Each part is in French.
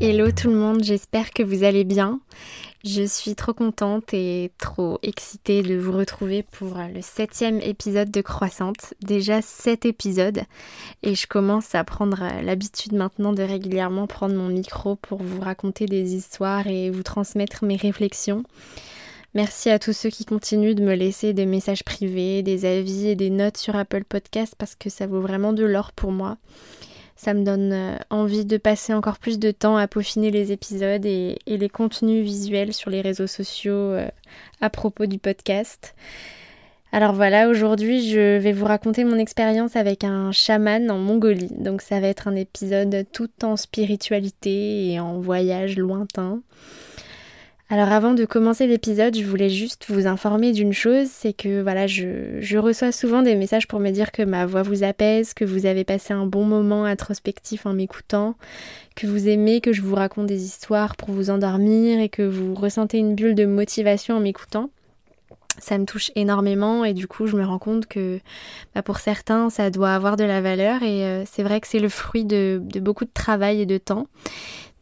Hello tout le monde, j'espère que vous allez bien. Je suis trop contente et trop excitée de vous retrouver pour le septième épisode de Croissante. Déjà sept épisodes et je commence à prendre l'habitude maintenant de régulièrement prendre mon micro pour vous raconter des histoires et vous transmettre mes réflexions. Merci à tous ceux qui continuent de me laisser des messages privés, des avis et des notes sur Apple Podcast parce que ça vaut vraiment de l'or pour moi. Ça me donne euh, envie de passer encore plus de temps à peaufiner les épisodes et, les contenus visuels sur les réseaux sociaux euh, à propos du podcast. Alors voilà, aujourd'hui je vais vous raconter mon expérience avec un chaman en Mongolie. Donc ça va être un épisode tout en spiritualité et en voyage lointain. Alors avant de commencer l'épisode, je voulais juste vous informer d'une chose, c'est que voilà, je, reçois souvent des messages pour me dire que ma voix vous apaise, que vous avez passé un bon moment introspectif en m'écoutant, que vous aimez que je vous raconte des histoires pour vous endormir et que vous ressentez une bulle de motivation en m'écoutant. Ça me touche énormément et du coup je me rends compte que bah, pour certains ça doit avoir de la valeur et euh, c'est vrai que c'est le fruit de beaucoup de travail et de temps.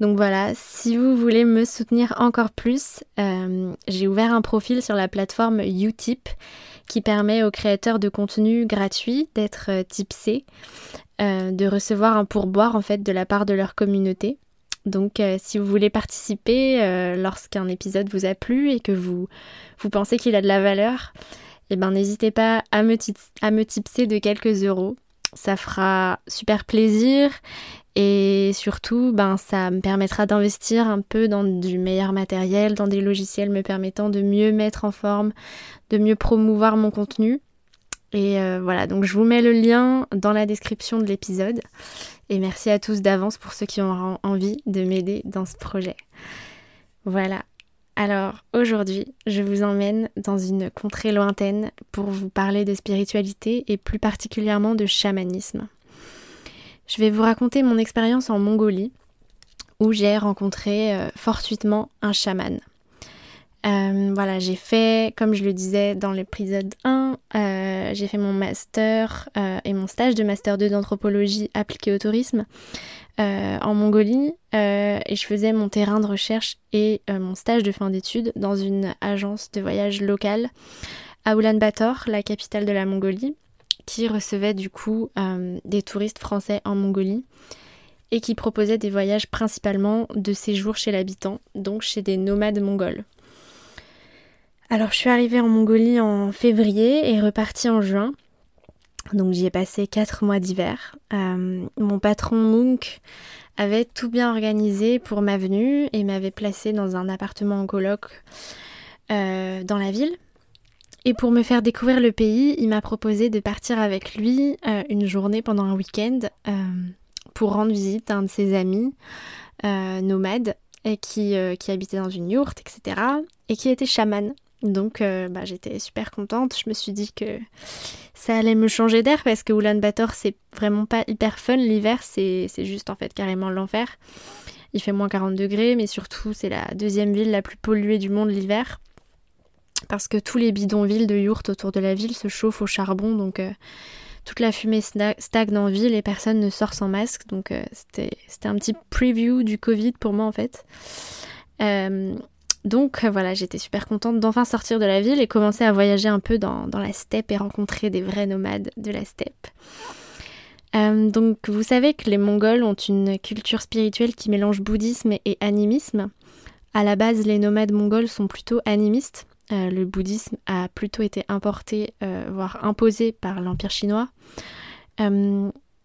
Donc voilà, si vous voulez me soutenir encore plus, euh, j'ai ouvert un profil sur la plateforme Utip qui permet aux créateurs de contenu gratuits d'être euh, tipsés, euh, de recevoir un pourboire en fait de la part de leur communauté. Donc si vous voulez participer lorsqu'un épisode vous a plu et que vous, vous pensez qu'il a de la valeur, eh ben n'hésitez pas à me tipser de quelques euros. Ça fera super plaisir et surtout, ben, ça me permettra d'investir un peu dans du meilleur matériel, dans des logiciels me permettant de mieux mettre en forme, de mieux promouvoir mon contenu. Et euh, voilà, donc je vous mets le lien dans la description de l'épisode. Et merci à tous d'avance pour ceux qui ont envie de m'aider dans ce projet. Voilà. Alors aujourd'hui, je vous emmène dans une contrée lointaine pour vous parler de spiritualité et plus particulièrement de chamanisme. Je vais vous raconter mon expérience en Mongolie où j'ai rencontré euh, fortuitement un chaman. Euh, voilà, j'ai fait, comme je le disais dans l'épisode 1, euh, j'ai fait mon master et mon stage de master 2 d'anthropologie appliquée au tourisme en Mongolie et je faisais mon terrain de recherche et mon stage de fin d'études dans une agence de voyage locale à Ulaanbaatar, la capitale de la Mongolie qui recevait du coup euh, des touristes français en Mongolie et qui proposait des voyages principalement de séjour chez l'habitant, donc chez des nomades mongols. Alors je suis arrivée en Mongolie en février et repartie en juin. Donc j'y ai passé 4 mois d'hiver. Euh, mon patron Munk avait tout bien organisé pour ma venue et m'avait placé dans un appartement en coloc euh, dans la ville. Et pour me faire découvrir le pays, il m'a proposé de partir avec lui euh, une journée pendant un week-end euh, pour rendre visite à un de ses amis euh, nomades et qui, habitait dans une yourte, etc. et qui était chaman. Donc bah, j'étais super contente. Je me suis dit que ça allait me changer d'air parce que Ulaanbaatar c'est vraiment pas hyper fun. L'hiver c'est juste en fait carrément l'enfer. Il fait moins 40 degrés, mais surtout c'est la deuxième ville la plus polluée du monde l'hiver parce que tous les bidonvilles de yourtes autour de la ville se chauffent au charbon, donc euh, toute la fumée stagne en ville et personne ne sort sans masque, donc euh, c'était un petit preview du Covid pour moi en fait. Euh, donc voilà, j'étais super contente d'enfin sortir de la ville et commencer à voyager un peu dans, la steppe et rencontrer des vrais nomades de la steppe. Donc vous savez que les Mongols ont une culture spirituelle qui mélange bouddhisme et animisme. À la base, les nomades mongols sont plutôt animistes. Euh, le bouddhisme a plutôt été importé, euh, voire imposé par l'Empire chinois.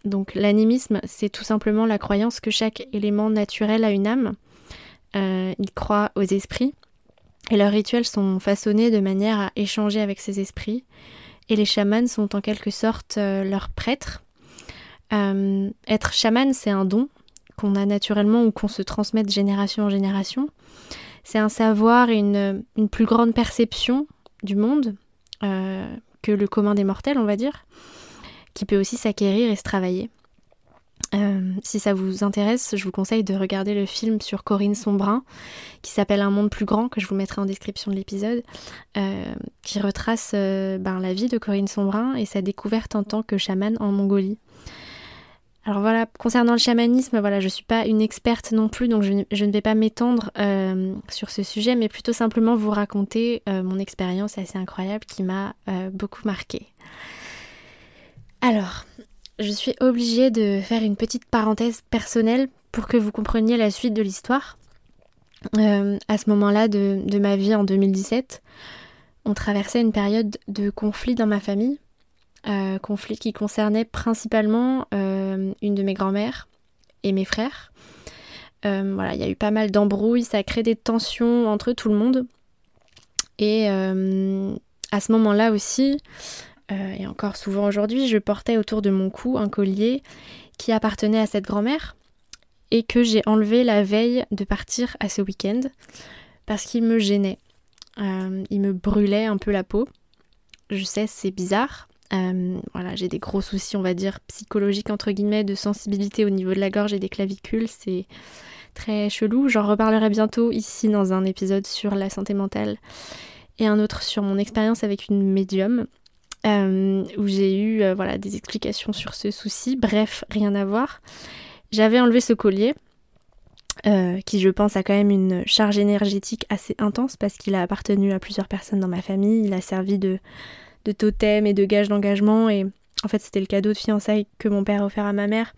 donc l'animisme, c'est tout simplement la croyance que chaque élément naturel a une âme. ils croient aux esprits et leurs rituels sont façonnés de manière à échanger avec ces esprits. Et les chamans sont en quelque sorte leurs prêtres euh, être chaman, c'est un don qu'on a naturellement ou qu'on se transmet de génération en génération. C'est un savoir et une, plus grande perception du monde euh, que le commun des mortels, on va dire, qui peut aussi s'acquérir et se travailler. Euh, si ça vous intéresse, je vous conseille de regarder le film sur Corinne Sombrin qui s'appelle Un monde plus grand, que je vous mettrai en description de l'épisode, qui retrace ben, la vie de Corinne Sombrin et sa découverte en tant que chamane en Mongolie. Alors voilà, concernant le chamanisme, voilà, je ne suis pas une experte non plus, donc je, ne vais pas m'étendre euh, sur ce sujet, mais plutôt simplement vous raconter euh, mon expérience assez incroyable qui m'a euh, beaucoup marquée. Alors, je suis obligée de faire une petite parenthèse personnelle pour que vous compreniez la suite de l'histoire. à ce moment-là de, de ma vie en 2017, on traversait une période de conflit dans ma famille euh, conflit qui concernait principalement euh, une de mes grand-mères et mes frères. Euh, voilà, il y a eu pas mal d'embrouilles, ça a créé des tensions entre tout le monde. Et à ce moment-là aussi, et encore souvent aujourd'hui, je portais autour de mon cou un collier qui appartenait à cette grand-mère et que j'ai enlevé la veille de partir à ce week-end parce qu'il me gênait. il me brûlait un peu la peau. Je sais, c'est bizarre, euh, voilà, j'ai des gros soucis, on va dire, psychologiques, entre guillemets, de sensibilité au niveau de la gorge et des clavicules. C'est très chelou. J'en reparlerai bientôt ici dans un épisode sur la santé mentale et un autre sur mon expérience avec une médium. Euh, où j'ai eu euh, voilà, des explications sur ce souci. Bref, rien à voir. J'avais enlevé ce collier, qui je pense a quand même une charge énergétique assez intense parce qu'il a appartenu à plusieurs personnes dans ma famille. Il a servi de de totem et de gage d'engagement. Et en fait, c'était le cadeau de fiançailles que mon père a offert à ma mère.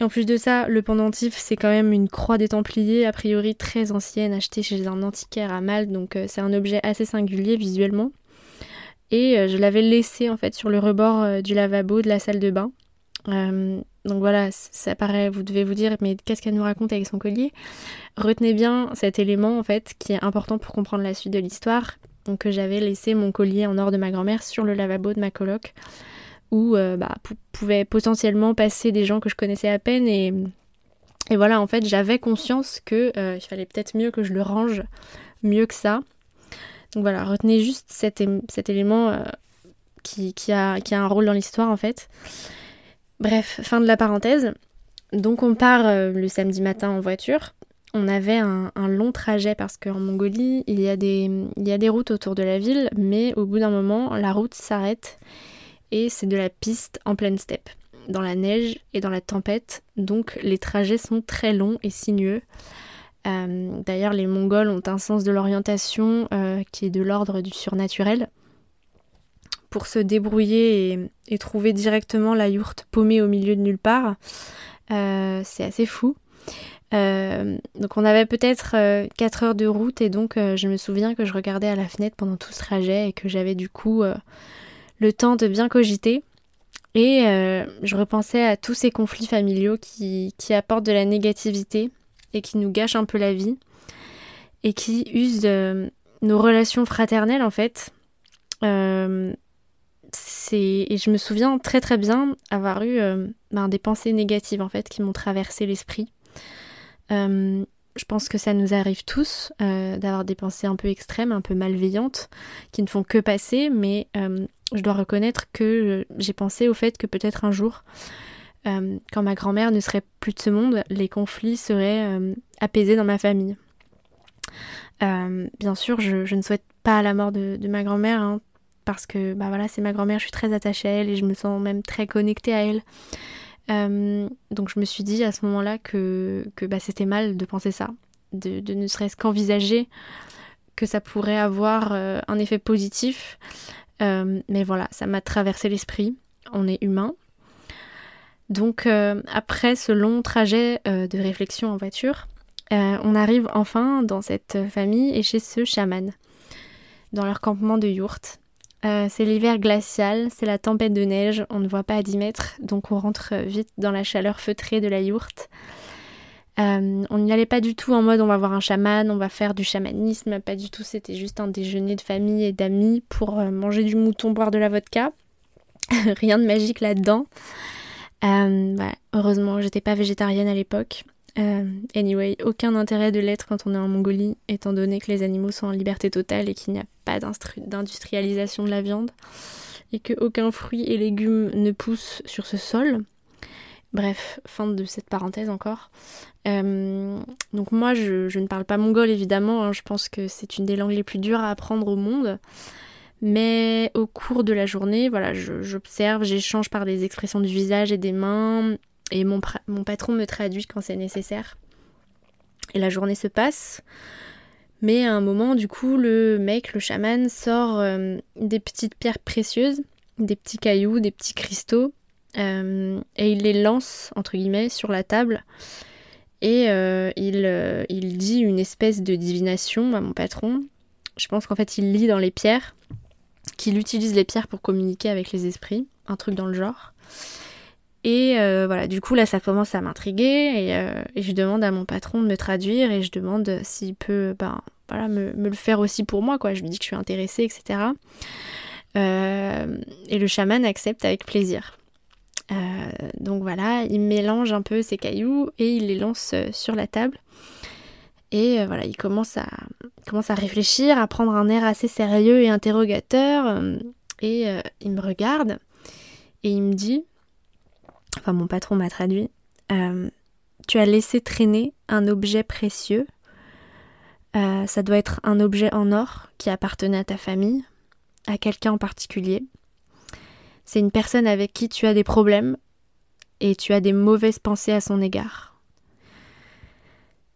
Et en plus de ça, le pendentif, c'est quand même une croix des Templiers, a priori très ancienne, achetée chez un antiquaire à Malte, donc euh, c'est un objet assez singulier visuellement. Et euh, je l'avais laissé en fait sur le rebord euh, du lavabo de la salle de bain. donc voilà, ça paraît, vous devez vous dire, mais qu'est-ce qu'elle nous raconte avec son collier? Retenez bien cet élément en fait qui est important pour comprendre la suite de l'histoire donc j'avais laissé mon collier en or de ma grand-mère sur le lavabo de ma coloc où euh, bah, pouvaient potentiellement passer des gens que je connaissais à peine et, voilà en fait j'avais conscience que euh, fallait peut-être mieux que je le range mieux que ça. Donc voilà, retenez juste cet, élément euh, qui a un rôle dans l'histoire en fait. Bref, fin de la parenthèse. Donc on part le samedi matin en voiture on avait un, long trajet parce qu'en Mongolie, il y, a des, routes autour de la ville, mais au bout d'un moment, la route s'arrête et c'est de la piste en pleine steppe, dans la neige et dans la tempête, donc les trajets sont très longs et sinueux. Euh, d'ailleurs, les Mongols ont un sens de l'orientation euh, qui est de l'ordre du surnaturel. Pour se débrouiller et, trouver directement la yourte paumée au milieu de nulle part, euh, c'est assez fou. Euh, donc on avait peut-être 4 euh, heures de route et donc euh, je me souviens que je regardais à la fenêtre pendant tout ce trajet et que j'avais du coup le temps de bien cogiter. Et je repensais à tous ces conflits familiaux qui, qui, apportent de la négativité et qui nous gâchent un peu la vie et qui usent nos relations fraternelles en fait. et je me souviens très très bien avoir eu ben, des pensées négatives en fait qui m'ont traversé l'esprit. Euh, je pense que ça nous arrive tous euh, d'avoir des pensées un peu extrêmes, un peu malveillantes, qui ne font que passer, mais euh, je dois reconnaître que j'ai pensé au fait que peut-être un jour, quand ma grand-mère ne serait plus de ce monde, les conflits seraient apaisés dans ma famille. bien sûr, je, ne souhaite pas la mort de, ma grand-mère, hein, parce que bah voilà, c'est ma grand-mère, je suis très attachée à elle et je me sens même très connectée à elle. Euh, donc je me suis dit à ce moment-là que, que bah, c'était mal de penser ça, de, ne serait-ce qu'envisager que ça pourrait avoir euh, un effet positif. Euh, mais voilà, ça m'a traversé l'esprit. On est humain. Donc après ce long trajet de réflexion en voiture, on arrive enfin dans cette famille et chez ce chaman, dans leur campement de yourte. c'est l'hiver glacial, c'est la tempête de neige, on ne voit pas à 10 mètres, donc on rentre vite dans la chaleur feutrée de la yourte. Euh, on n'y allait pas du tout en mode on va voir un chaman, on va faire du chamanisme, pas du tout, c'était juste un déjeuner de famille et d'amis pour euh, manger du mouton, boire de la vodka. Rien de magique là-dedans. Euh, heureusement, j'étais pas végétarienne à l'époque. Anyway, aucun intérêt de l'être quand on est en Mongolie, étant donné que les animaux sont en liberté totale et qu'il n'y a pas d'industrialisation de la viande, et que aucun fruit et légumes ne pousse sur ce sol. Bref, fin de cette parenthèse encore. Euh, donc moi, je, ne parle pas mongol évidemment, hein. je pense que c'est une des langues les plus dures à apprendre au monde. Mais au cours de la journée, voilà, j'observe, j'échange par des expressions du visage et des mains, et mon, mon patron me traduit quand c'est nécessaire. Et la journée se passe. Mais à un moment, du coup, le mec, le chaman, sort euh, des petites pierres précieuses, des petits cailloux, des petits cristaux, euh, et il les lance, entre guillemets, sur la table. Et euh, il, il, dit une espèce de divination à mon patron. Je pense qu'en fait, il lit dans les pierres, qu'il utilise les pierres pour communiquer avec les esprits, un truc dans le genre. Et voilà, du coup, là, ça commence à m'intriguer. Et, je demande à mon patron de me traduire et je demande s'il peut ben, voilà, me, le faire aussi pour moi. Quoi. Je lui dis que je suis intéressée, etc. et le chaman accepte avec plaisir. Euh, donc voilà, il mélange un peu ses cailloux et il les lance euh, sur la table. Et euh, voilà, il commence à, commence à réfléchir, à prendre un air assez sérieux et interrogateur. et il me regarde et il me dit, enfin mon patron m'a traduit, tu as laissé traîner un objet précieux. ça doit être un objet en or qui appartenait à ta famille, à quelqu'un en particulier. C'est une personne avec qui tu as des problèmes et tu as des mauvaises pensées à son égard.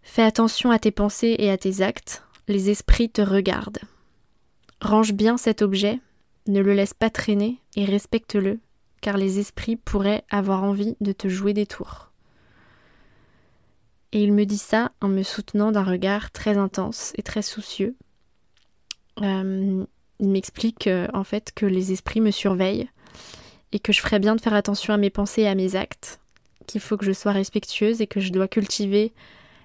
Fais attention à tes pensées et à tes actes, les esprits te regardent. Range bien cet objet, ne le laisse pas traîner et respecte-le, car les esprits pourraient avoir envie de te jouer des tours. Et il me dit ça en me soutenant d'un regard très intense et très soucieux. Euh, il m'explique euh, en fait que les esprits me surveillent et que je ferais bien de faire attention à mes pensées et à mes actes, qu'il faut que je sois respectueuse et que je dois cultiver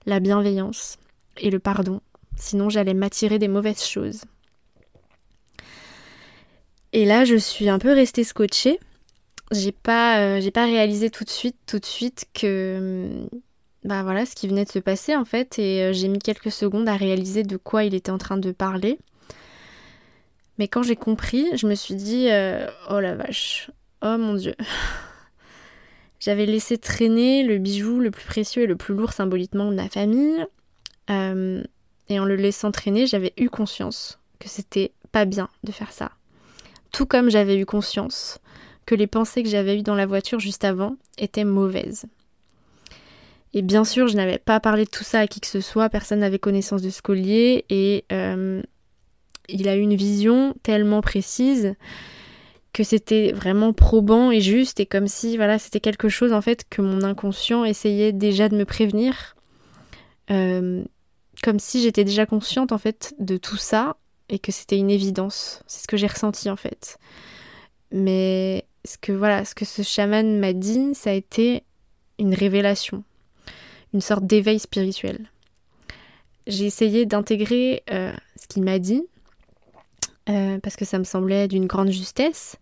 la bienveillance et le pardon, sinon j'allais m'attirer des mauvaises choses. Et là, je suis un peu restée scotchée. J'ai pas, euh, j'ai pas réalisé tout de suite, tout de suite que, bah voilà, ce qui venait de se passer en fait, et euh, j'ai mis quelques secondes à réaliser de quoi il était en train de parler. Mais quand j'ai compris, je me suis dit, euh, oh la vache, Oh mon dieu. J'avais laissé traîner le bijou le plus précieux et le plus lourd symboliquement de ma famille. Et en le laissant traîner, j'avais eu conscience que c'était pas bien de faire ça. Tout comme j'avais eu conscience les pensées que j'avais eues dans la voiture juste avant étaient mauvaises. Et bien sûr, je n'avais pas parlé de tout ça à qui que ce soit, personne n'avait connaissance de ce collier, et euh, il a eu une vision tellement précise que c'était vraiment probant et juste et comme si voilà c'était quelque chose en fait que mon inconscient essayait déjà de me prévenir euh, comme si j'étais déjà consciente en fait de tout ça et que c'était une évidence c'est ce que j'ai ressenti en fait mais ce que voilà ce que ce chaman m'a dit ça a été une révélation une sorte d'éveil spirituel j'ai essayé d'intégrer euh, ce qu'il m'a dit euh, parce que ça me semblait d'une grande justesse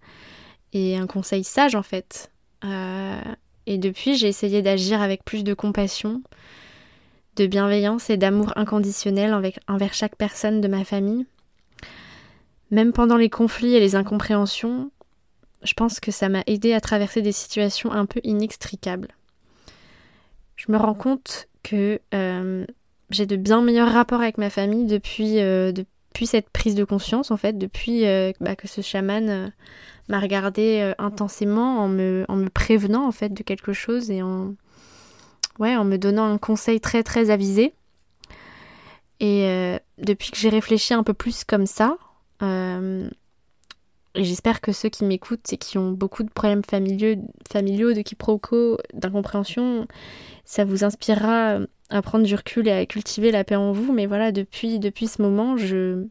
et un conseil sage en fait. Euh, et depuis, j'ai essayé d'agir avec plus de compassion, de bienveillance et d'amour inconditionnel envers chaque personne de ma famille. Même pendant les conflits et les incompréhensions, je pense que ça m'a aidé à traverser des situations un peu inextricables. Je me rends compte que euh, j'ai de bien meilleurs rapports avec ma famille depuis, depuis depuis cette prise de conscience, en fait, depuis euh, bah, que ce chaman euh, m'a regardé euh, intensément en me, en me prévenant, en fait, de quelque chose et en, ouais, en me donnant un conseil très, très avisé. Et depuis que j'ai réfléchi un peu plus comme ça, J'espère que ceux qui m'écoutent et qui ont beaucoup de problèmes familiaux, de quiproquos, d'incompréhension, ça vous inspirera à prendre du recul et à cultiver la paix en vous. Mais voilà, depuis, depuis ce moment, je.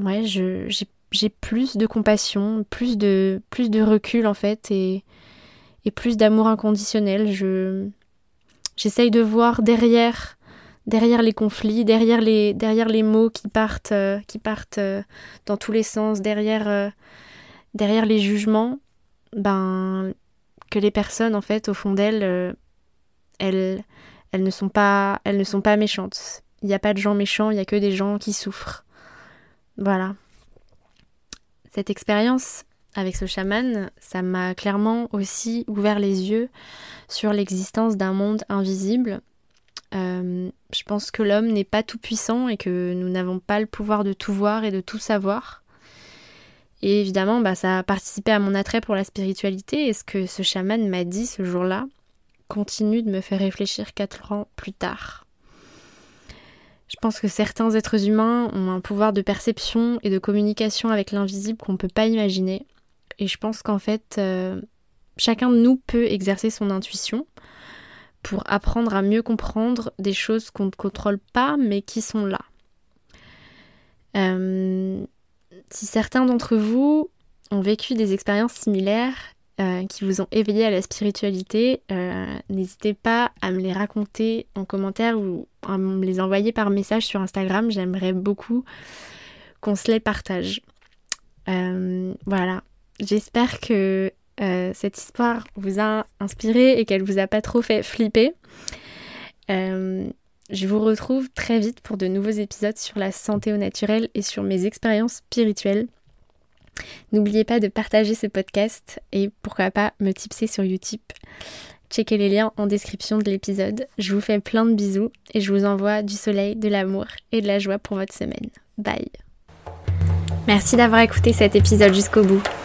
Ouais, j'ai, plus de compassion, plus de, plus de recul en fait, et, et plus d'amour inconditionnel. Je, j'essaye de voir derrière derrière les conflits, derrière les, mots qui partent, euh, qui partent euh, dans tous les sens, derrière, euh, derrière les jugements, ben, que les personnes, en fait, au fond d'elles, elles, elles, ne sont pas, elles ne sont pas méchantes. Il n'y a pas de gens méchants, il n'y a que des gens qui souffrent. Voilà. Cette expérience avec ce chaman, ça m'a clairement aussi ouvert les yeux sur l'existence d'un monde invisible euh, je pense que l'homme n'est pas tout puissant et que nous n'avons pas le pouvoir de tout voir et de tout savoir. Et évidemment, bah, ça a participé à mon attrait pour la spiritualité et ce que ce chaman m'a dit ce jour-là continue de me faire réfléchir quatre ans plus tard. Je pense que certains êtres humains ont un pouvoir de perception et de communication avec l'invisible qu'on ne peut pas imaginer. Et je pense qu'en fait, euh, chacun de nous peut exercer son intuition, pour apprendre à mieux comprendre des choses qu'on ne contrôle pas mais qui sont là. Euh, si certains d'entre vous ont vécu des expériences similaires euh, qui vous ont éveillé à la spiritualité, euh, n'hésitez pas à me les raconter en commentaire ou à me les envoyer par message sur Instagram. J'aimerais beaucoup qu'on se les partage. voilà. J'espère que euh, cette histoire vous a inspiré et qu'elle vous a pas trop fait flipper. Euh, je vous retrouve très vite pour de nouveaux épisodes sur la santé au naturel et sur mes expériences spirituelles. N'oubliez pas de partager ce podcast et pourquoi pas me tipser sur YouTube. Checkez les liens en description de l'épisode. Je vous fais plein de bisous et je vous envoie du soleil, de l'amour et de la joie pour votre semaine. Bye Merci d'avoir écouté cet épisode jusqu'au bout.